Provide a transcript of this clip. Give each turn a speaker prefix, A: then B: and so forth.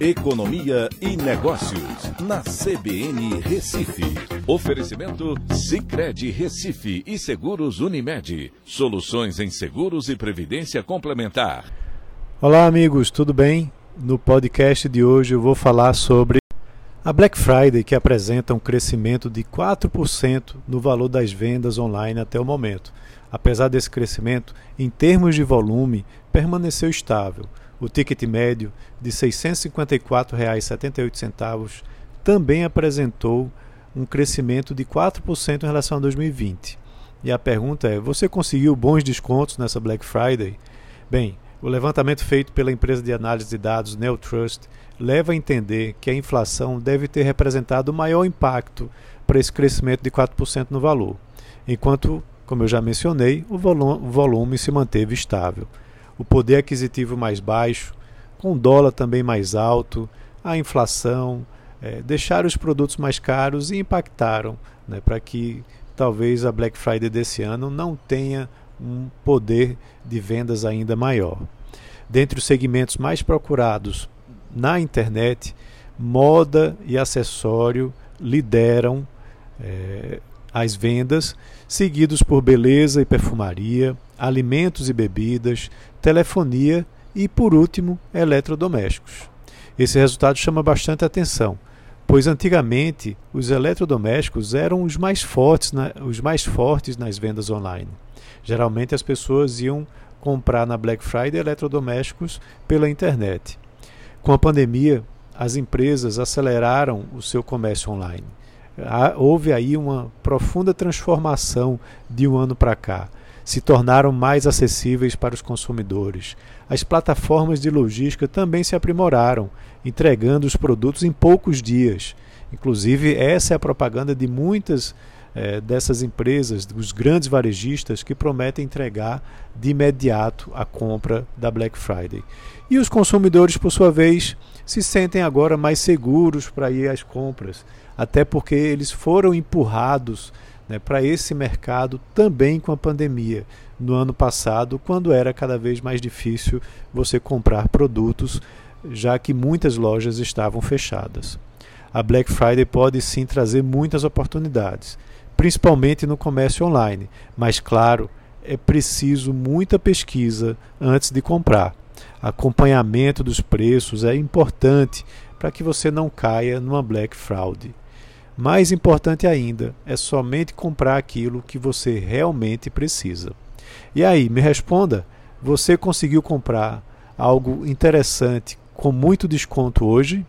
A: Economia e Negócios, na CBN Recife. Oferecimento Cicred Recife e Seguros Unimed. Soluções em seguros e previdência complementar.
B: Olá, amigos, tudo bem? No podcast de hoje eu vou falar sobre a Black Friday, que apresenta um crescimento de 4% no valor das vendas online até o momento. Apesar desse crescimento, em termos de volume, permaneceu estável o ticket médio de R$ 654,78 também apresentou um crescimento de 4% em relação a 2020. E a pergunta é: você conseguiu bons descontos nessa Black Friday? Bem, o levantamento feito pela empresa de análise de dados Neotrust leva a entender que a inflação deve ter representado o maior impacto para esse crescimento de 4% no valor, enquanto, como eu já mencionei, o volume se manteve estável. O poder aquisitivo mais baixo, com o dólar também mais alto, a inflação, é, deixaram os produtos mais caros e impactaram né, para que talvez a Black Friday desse ano não tenha um poder de vendas ainda maior. Dentre os segmentos mais procurados na internet, moda e acessório lideram é, as vendas, seguidos por beleza e perfumaria, alimentos e bebidas, telefonia e, por último, eletrodomésticos. Esse resultado chama bastante atenção, pois antigamente os eletrodomésticos eram os mais fortes, os mais fortes nas vendas online. Geralmente as pessoas iam comprar na Black Friday eletrodomésticos pela internet. Com a pandemia, as empresas aceleraram o seu comércio online. Houve aí uma profunda transformação de um ano para cá se tornaram mais acessíveis para os consumidores. As plataformas de logística também se aprimoraram, entregando os produtos em poucos dias. Inclusive, essa é a propaganda de muitas eh, dessas empresas, dos grandes varejistas, que prometem entregar de imediato a compra da Black Friday. E os consumidores, por sua vez, se sentem agora mais seguros para ir às compras, até porque eles foram empurrados né, para esse mercado também com a pandemia no ano passado, quando era cada vez mais difícil você comprar produtos, já que muitas lojas estavam fechadas. A Black Friday pode sim trazer muitas oportunidades, principalmente no comércio online, mas claro, é preciso muita pesquisa antes de comprar. Acompanhamento dos preços é importante para que você não caia numa Black Fraud. Mais importante ainda é somente comprar aquilo que você realmente precisa. E aí, me responda: você conseguiu comprar algo interessante com muito desconto hoje?